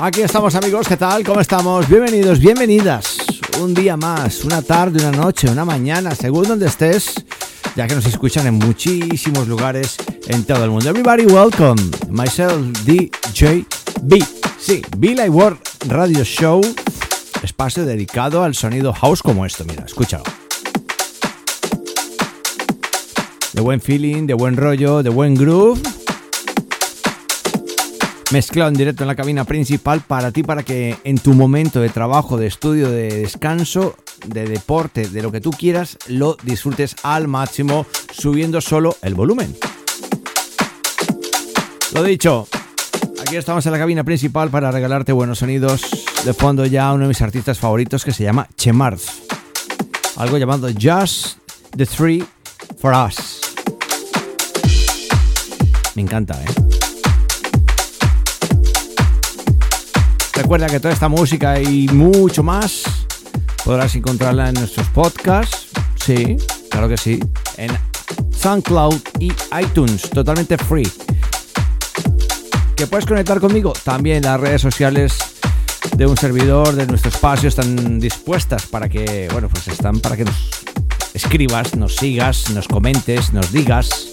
Aquí estamos amigos, ¿qué tal? ¿Cómo estamos? Bienvenidos, bienvenidas. Un día más, una tarde, una noche, una mañana, según donde estés, ya que nos escuchan en muchísimos lugares en todo el mundo. Everybody welcome, myself DJ B. Sí, Be Like World Radio Show, espacio dedicado al sonido house como esto, mira, escúchalo. De buen feeling, de buen rollo, de buen groove mezclado en directo en la cabina principal para ti, para que en tu momento de trabajo, de estudio, de descanso, de deporte, de lo que tú quieras, lo disfrutes al máximo subiendo solo el volumen. Lo dicho, aquí estamos en la cabina principal para regalarte buenos sonidos. De fondo ya uno de mis artistas favoritos que se llama Chemars. Algo llamado Just the Three for Us. Me encanta, ¿eh? Recuerda que toda esta música y mucho más podrás encontrarla en nuestros podcasts. Sí, claro que sí. En SoundCloud y iTunes, totalmente free. ¿Que puedes conectar conmigo? También las redes sociales de un servidor, de nuestro espacio, están dispuestas para que, bueno, pues están para que nos escribas, nos sigas, nos comentes, nos digas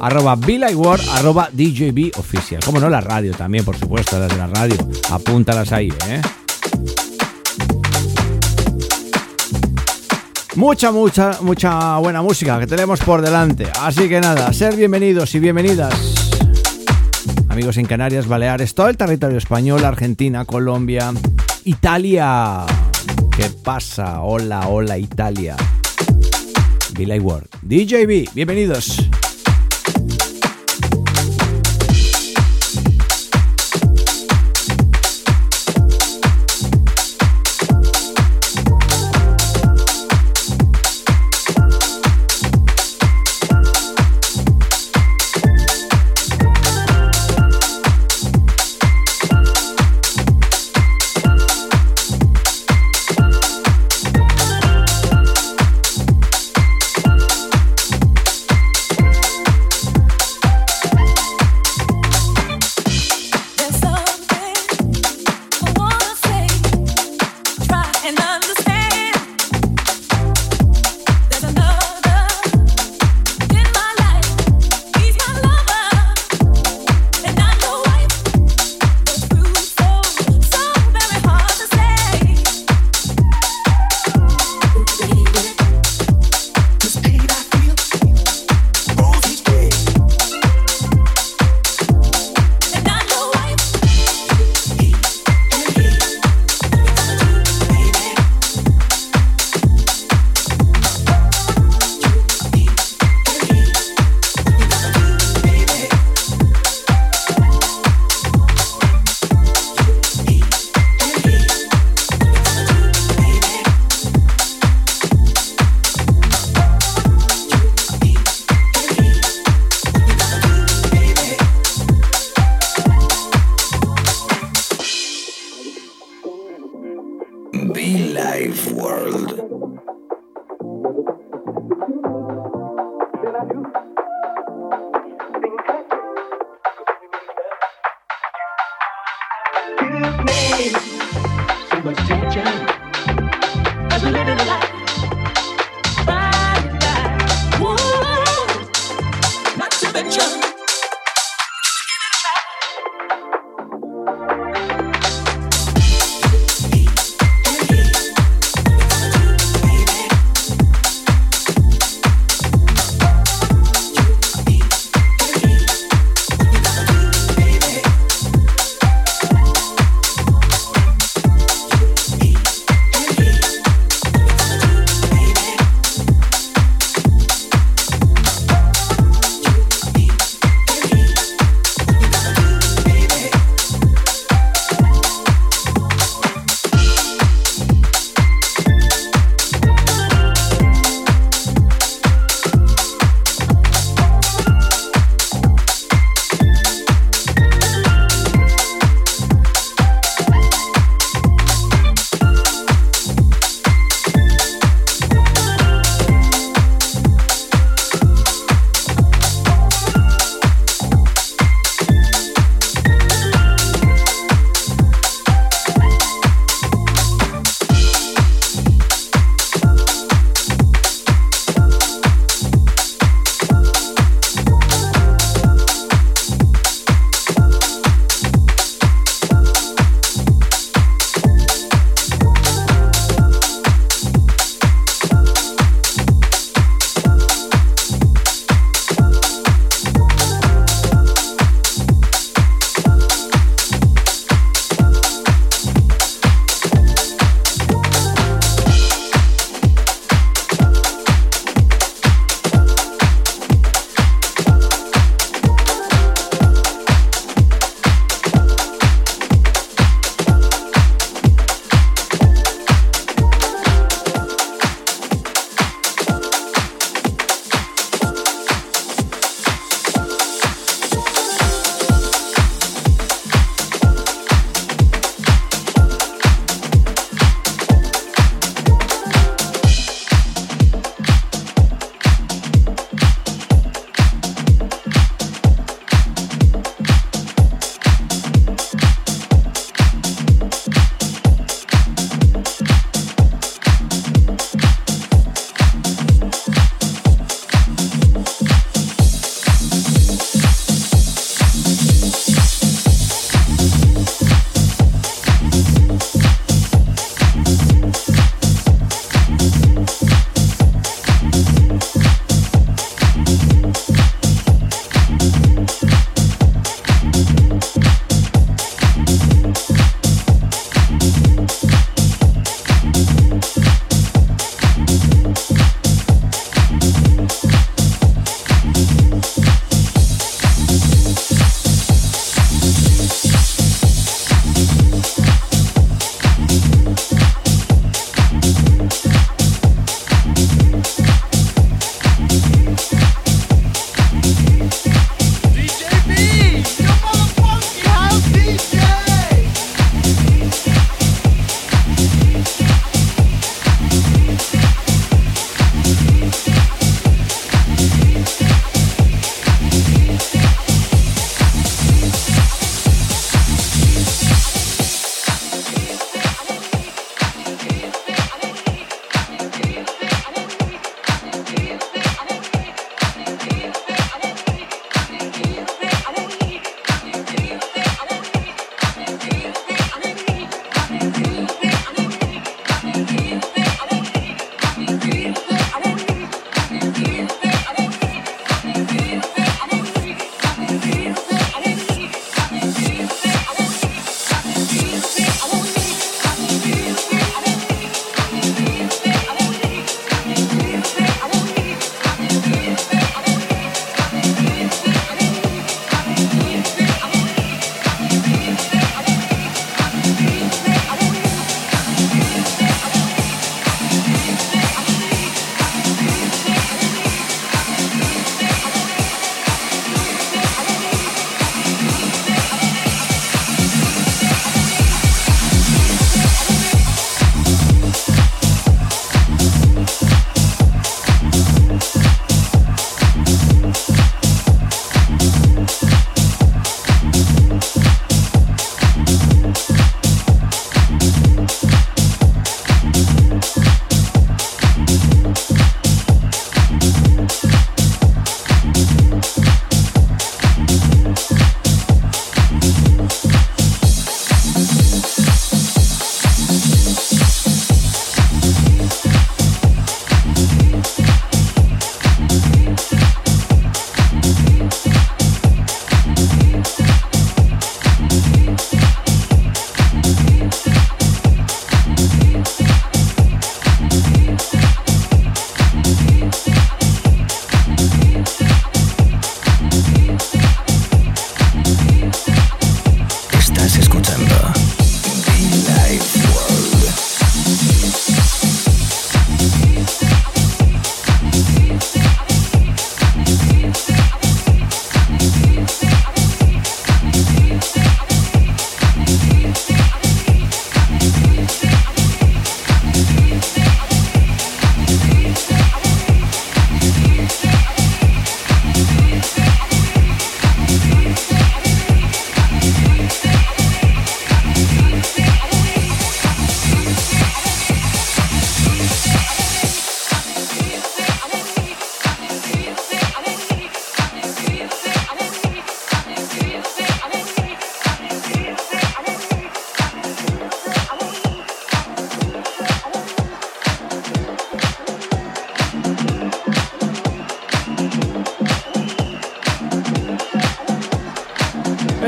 arroba Word, arroba DJB oficial. Como no, la radio también, por supuesto, las de la radio. Apúntalas ahí, ¿eh? Mucha, mucha, mucha buena música que tenemos por delante. Así que nada, ser bienvenidos y bienvenidas. Amigos en Canarias, Baleares, todo el territorio español, Argentina, Colombia, Italia. ¿Qué pasa? Hola, hola, Italia. Billy Ward. DJB, bienvenidos.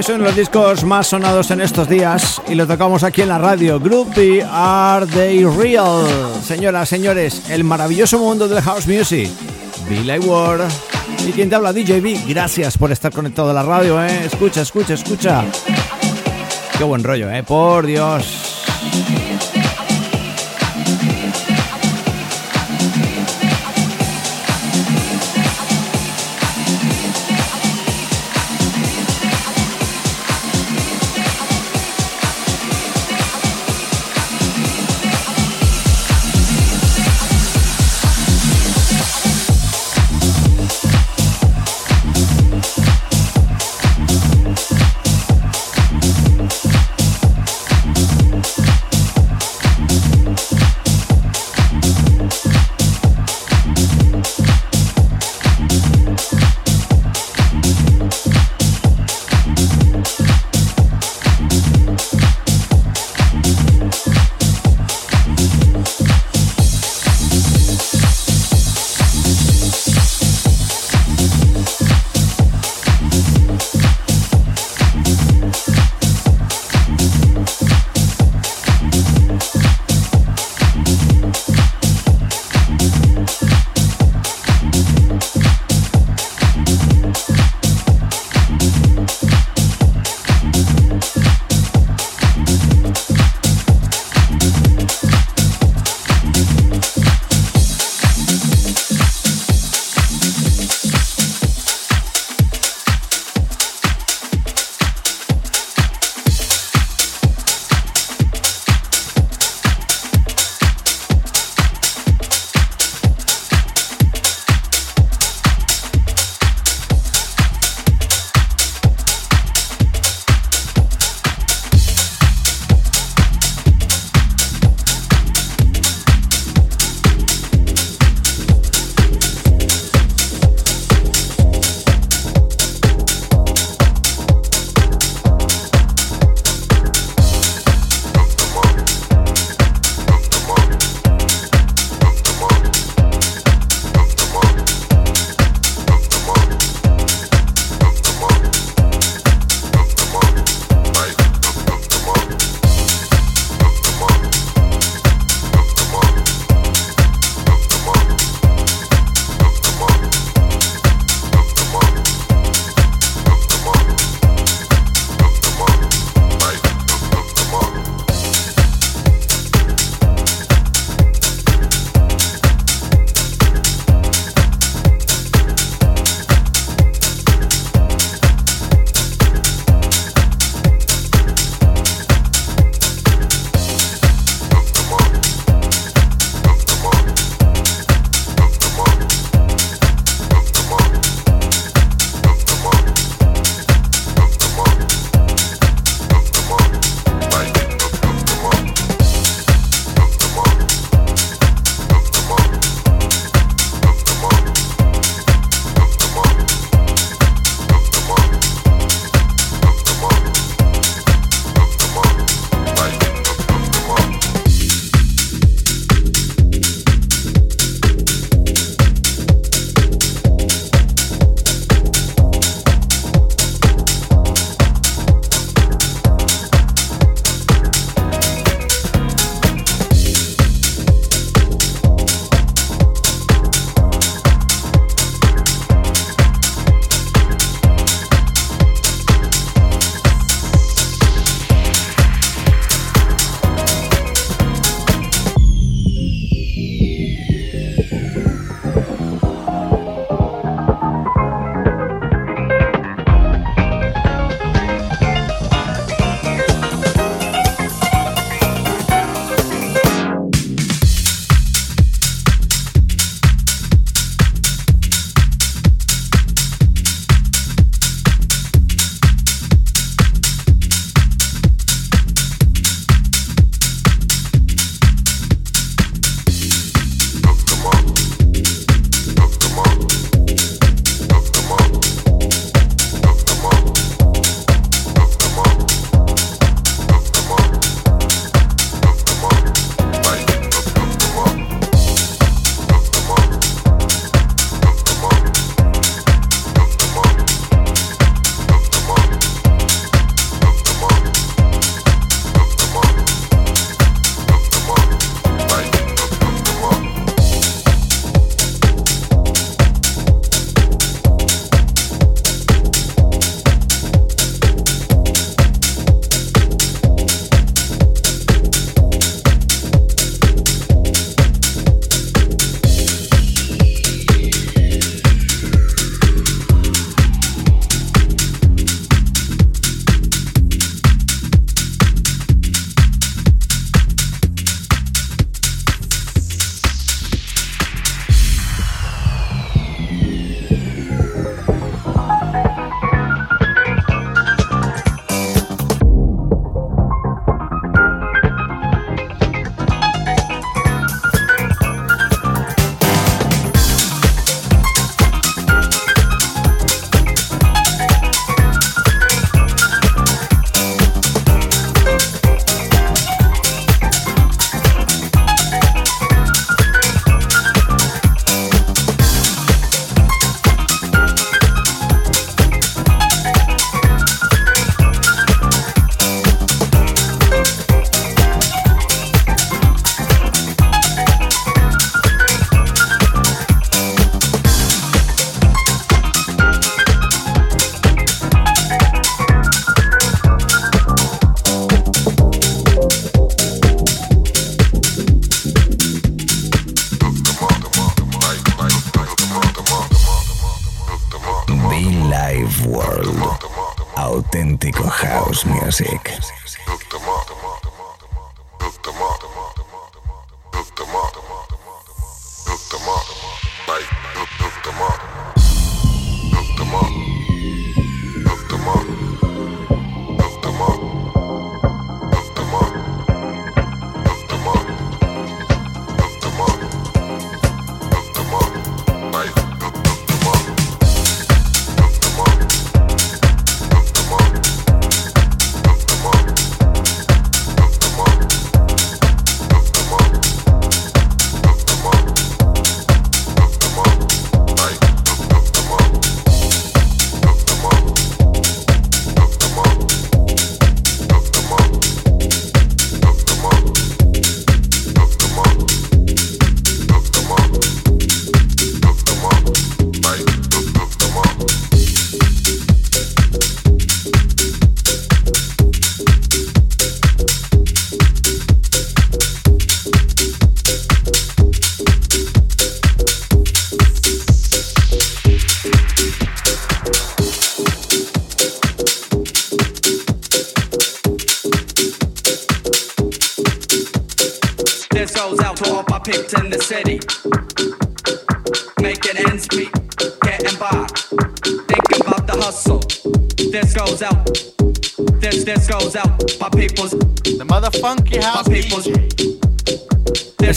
Es uno de los discos más sonados en estos días y lo tocamos aquí en la radio. Groupie Are They Real? Señoras, señores, el maravilloso mundo del house music. Billy Ward. Y quien te habla, DJB. Gracias por estar conectado a la radio, ¿eh? Escucha, escucha, escucha. Qué buen rollo, ¿eh? Por Dios.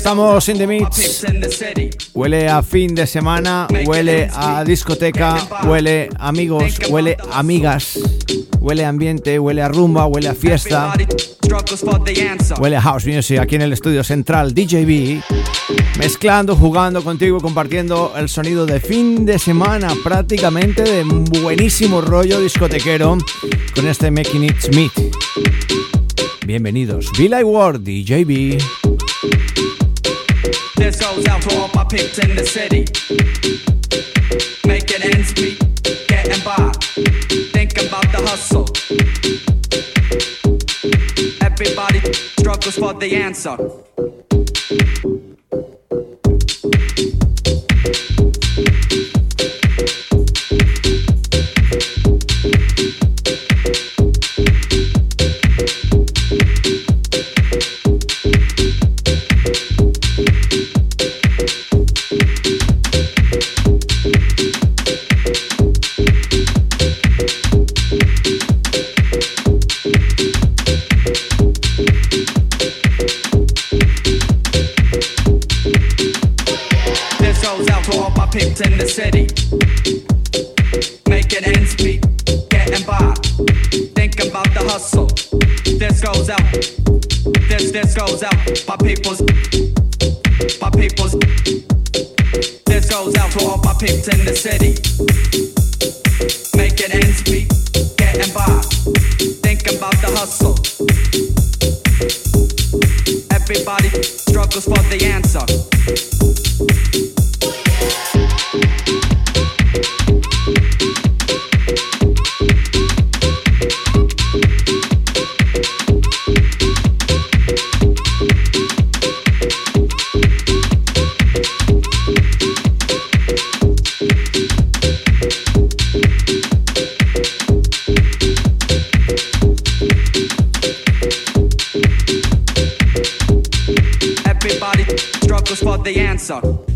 Estamos in the mix. Huele a fin de semana, huele a discoteca, huele amigos, huele amigas, huele ambiente, huele a rumba, huele a fiesta. Huele a house music aquí en el estudio central DJB. Mezclando, jugando contigo, compartiendo el sonido de fin de semana, prácticamente de buenísimo rollo discotequero con este Making It Smith. Bienvenidos, Billy Ward, DJB. This goes out to all my peeps in the city. Making ends meet, getting by. Thinking about the hustle. Everybody struggles for the answer. Cancer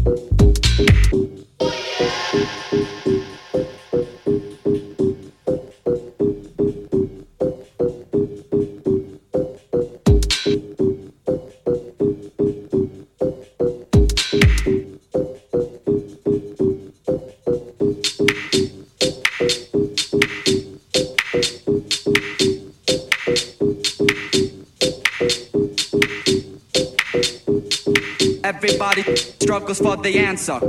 struggles for the answer.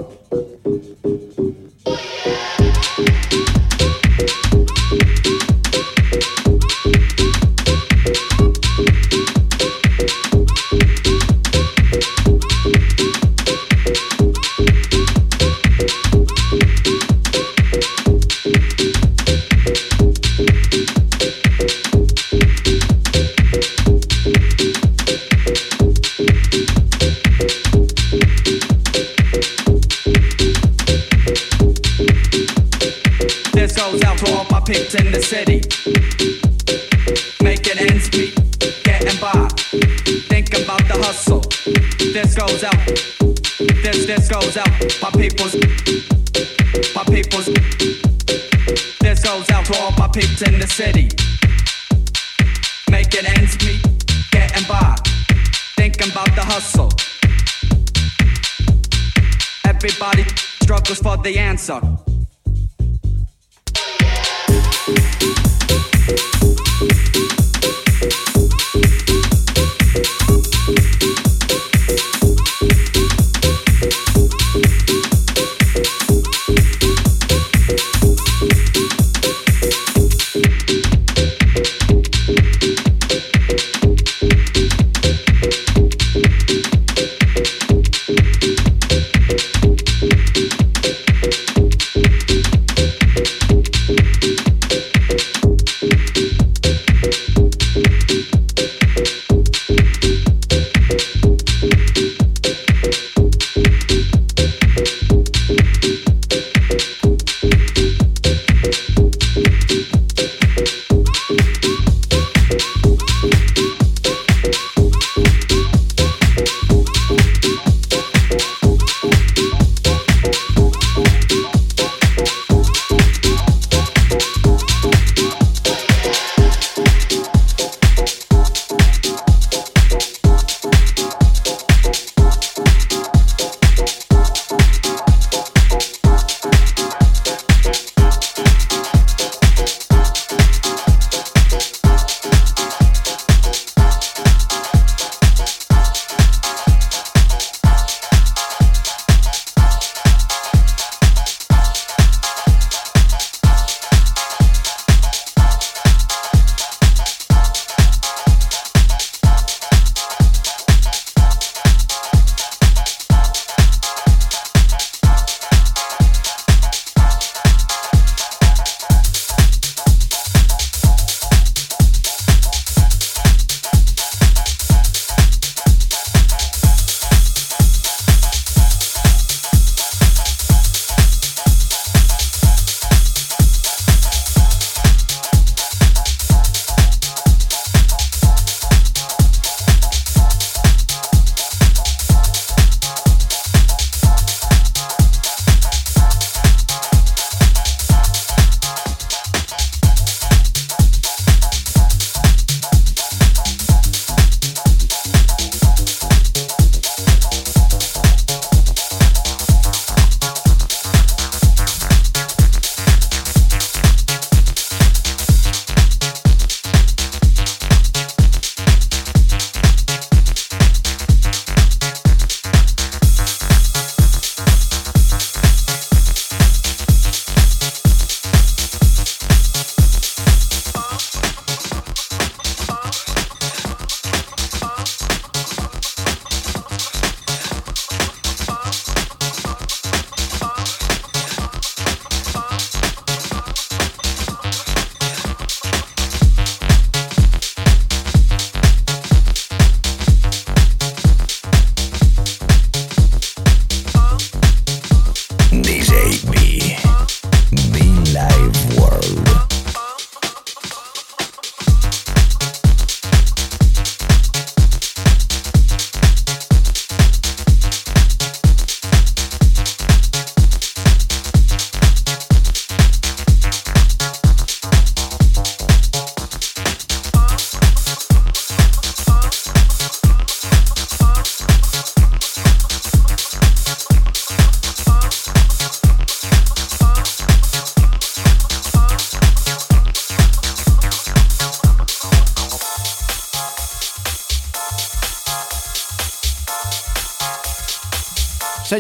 Out. My people's. This goes out to all my peeps in the city. Making ends meet, getting by. Thinking about the hustle. Everybody struggles for the answer.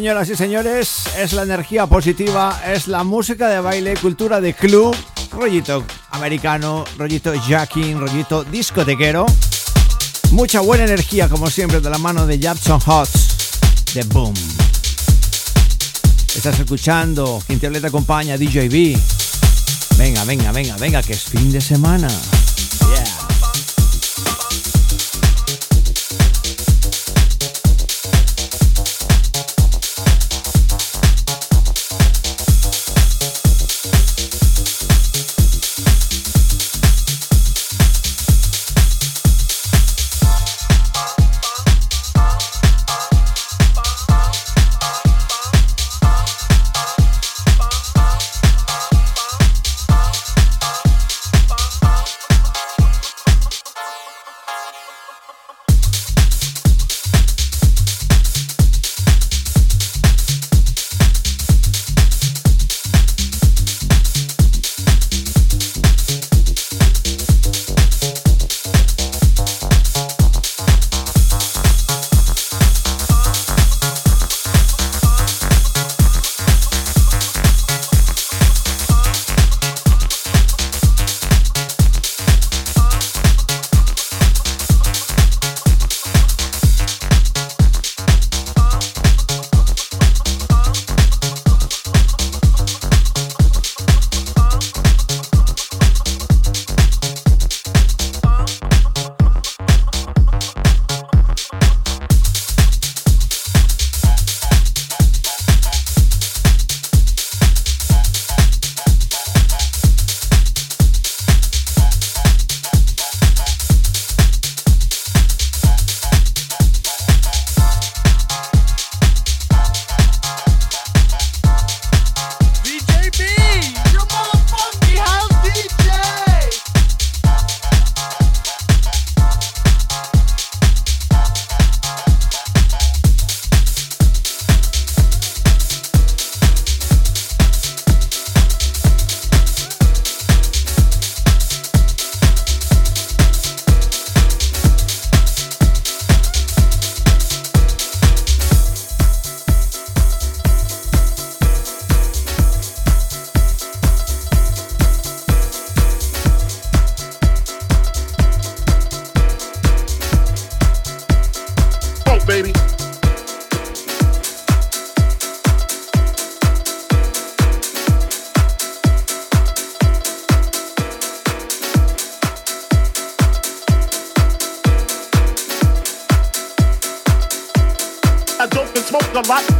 Señoras y señores, es la energía positiva, es la música de baile, cultura de club, rollito americano, rollito jacking, rollito discotequero. Mucha buena energía, como siempre, de la mano de Jackson Hots, de Boom. Estás escuchando, quien te acompaña, DJB. Venga, venga, venga, venga, que es fin de semana. a lot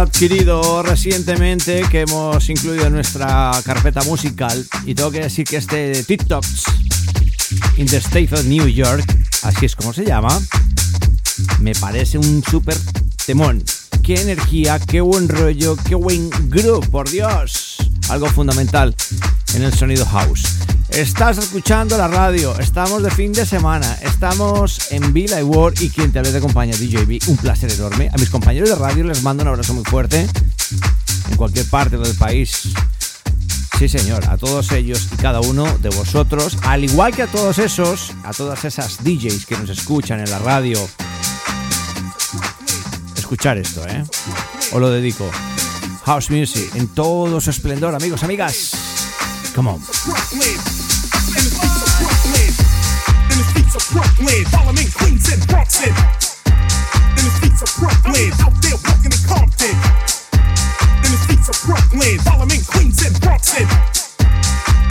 adquirido recientemente, que hemos incluido en nuestra carpeta musical. Y tengo que decir que este TikToks in the State of New York, así es como se llama, me parece un súper temón. Qué energía, qué buen rollo, qué buen groove, por Dios. Algo fundamental en el sonido house. Estás escuchando la radio, estamos de fin de semana, estamos en Villa World y quien te habla de compañía DJB, un placer enorme. A mis compañeros de radio les mando un abrazo muy fuerte en cualquier parte del país. Sí, señor, a todos ellos y cada uno de vosotros, al igual que a todos esos, a todas esas DJs que nos escuchan en la radio. Escuchar esto, ¿eh? Os lo dedico. House Music en todo su esplendor, amigos, amigas. Come on. Brooklyn, me, Queens and Brooklyn. In the streets of Brooklyn, out there walking in Compton. In the streets of Brooklyn, me, Queens and Brooklyn.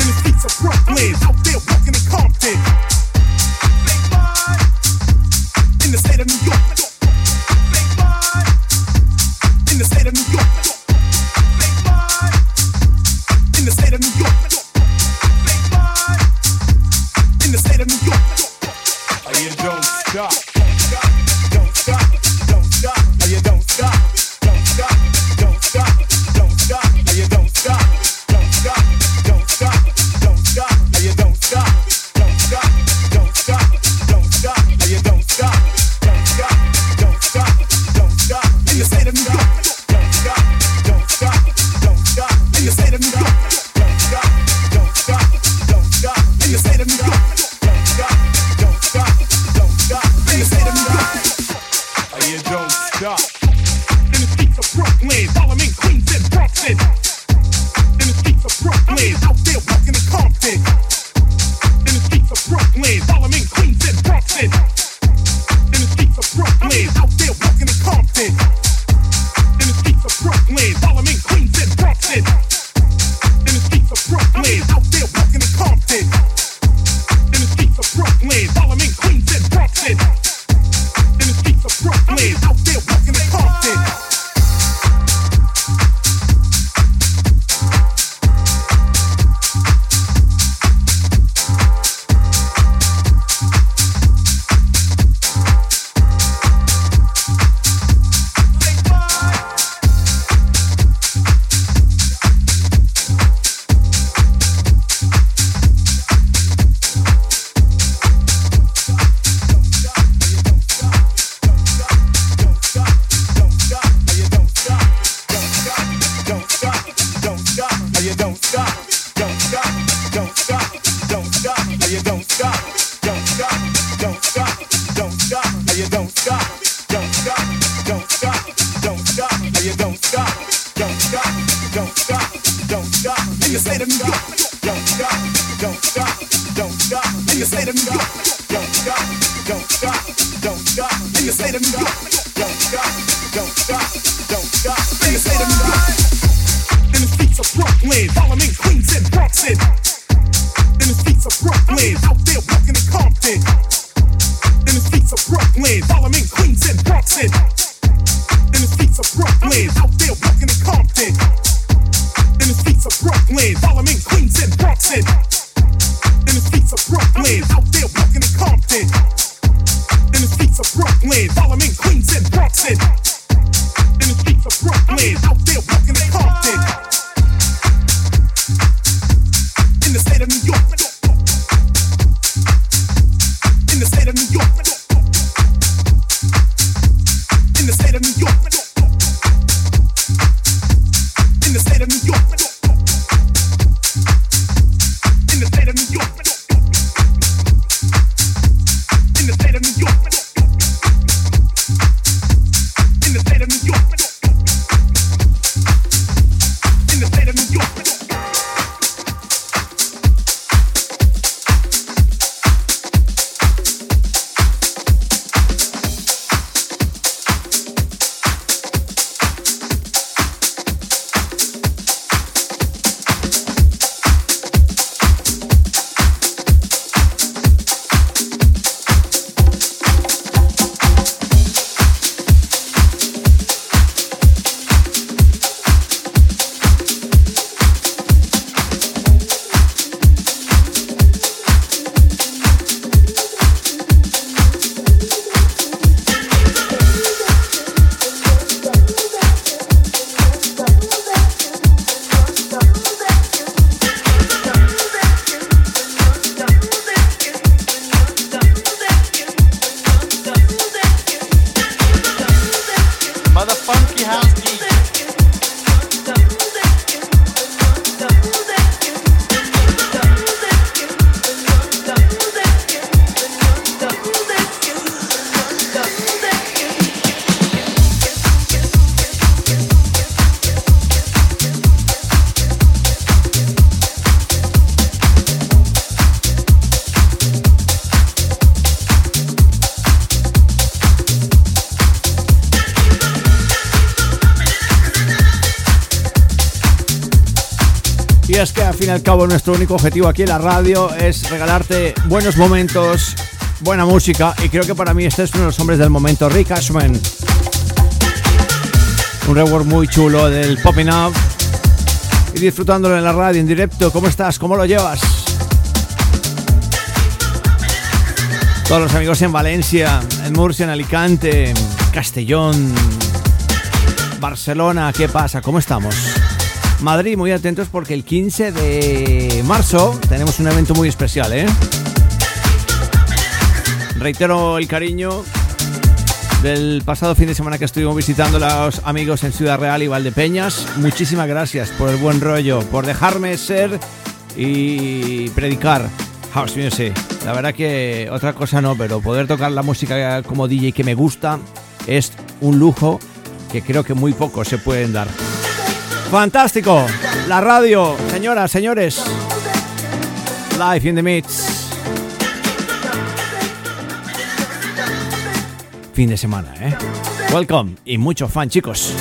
In the streets of Brooklyn, out there walking in Compton. In the state of New York. In the state of New York. In the state of New York. Streets of Brooklyn, me, Queens and Brooklyn. In the streets of Brooklyn, fin y al cabo nuestro único objetivo aquí en la radio es regalarte buenos momentos, buena música y creo que para mí este es uno de los hombres del momento, Rick Ashman. Un rework muy chulo del Popping Up y disfrutándolo en la radio en directo. ¿Cómo estás? ¿Cómo lo llevas? Todos los amigos en Valencia, en Murcia, en Alicante, Castellón, Barcelona, ¿qué pasa? ¿Cómo estamos? Madrid, muy atentos porque el 15 de marzo tenemos un evento muy especial, ¿eh? Reitero el cariño del pasado fin de semana que estuvimos visitando a los amigos en Ciudad Real y Valdepeñas. Muchísimas gracias por el buen rollo, por dejarme ser y predicar house music. La verdad que otra cosa no, pero poder tocar la música como DJ que me gusta es un lujo que creo que muy pocos se pueden dar. Fantástico. La radio, señoras, señores. Live in the mix. Fin de semana, ¿eh? Welcome y mucho fan, chicos.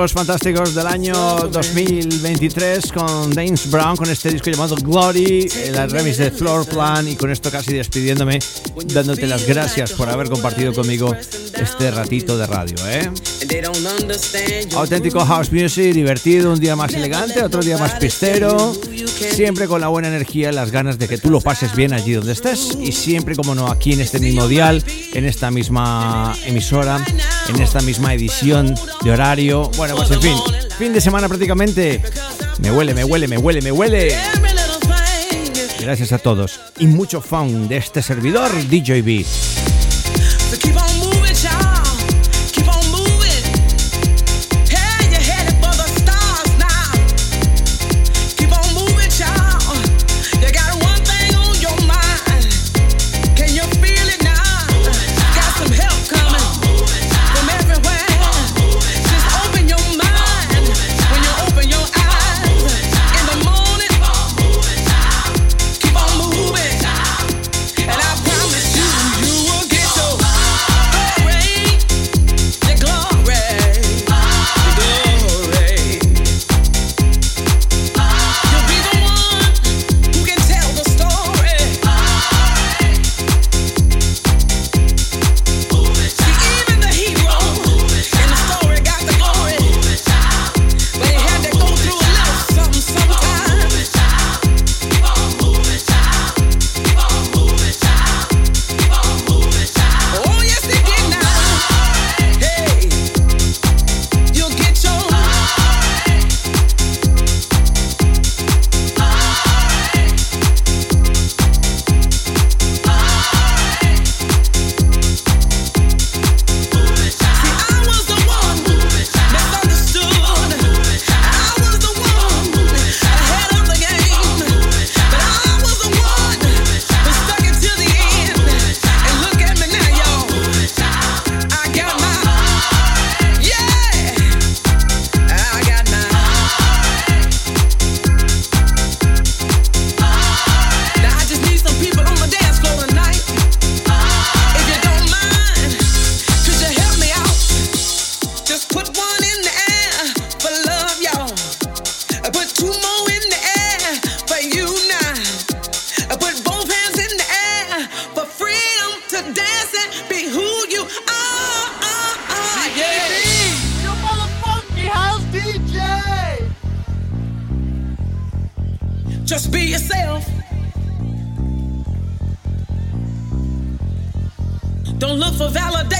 Discos fantásticos del año 2023 con James Brown, con este disco llamado Glory, el remix de Floor Plan y con esto casi despidiéndome, dándote las gracias por haber compartido conmigo este ratito de radio. ¿eh? Auténtico house music, divertido, un día más elegante, otro día más pistero, siempre con la buena energía las ganas de que tú lo pases bien allí donde estés y siempre, como no, aquí en este mismo dial, en esta misma emisora, en esta misma edición de horario. Bueno, pues en fin, fin de semana prácticamente. Me huele, me huele, me huele, me huele. Gracias a todos y mucho fun de este servidor DJB.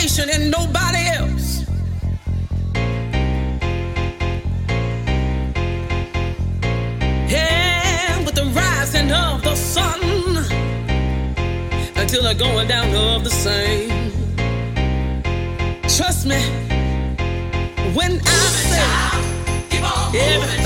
salvation in nobody else. Yeah, with the rising of the sun until the going down of the same. Trust me when I say, keep on moving.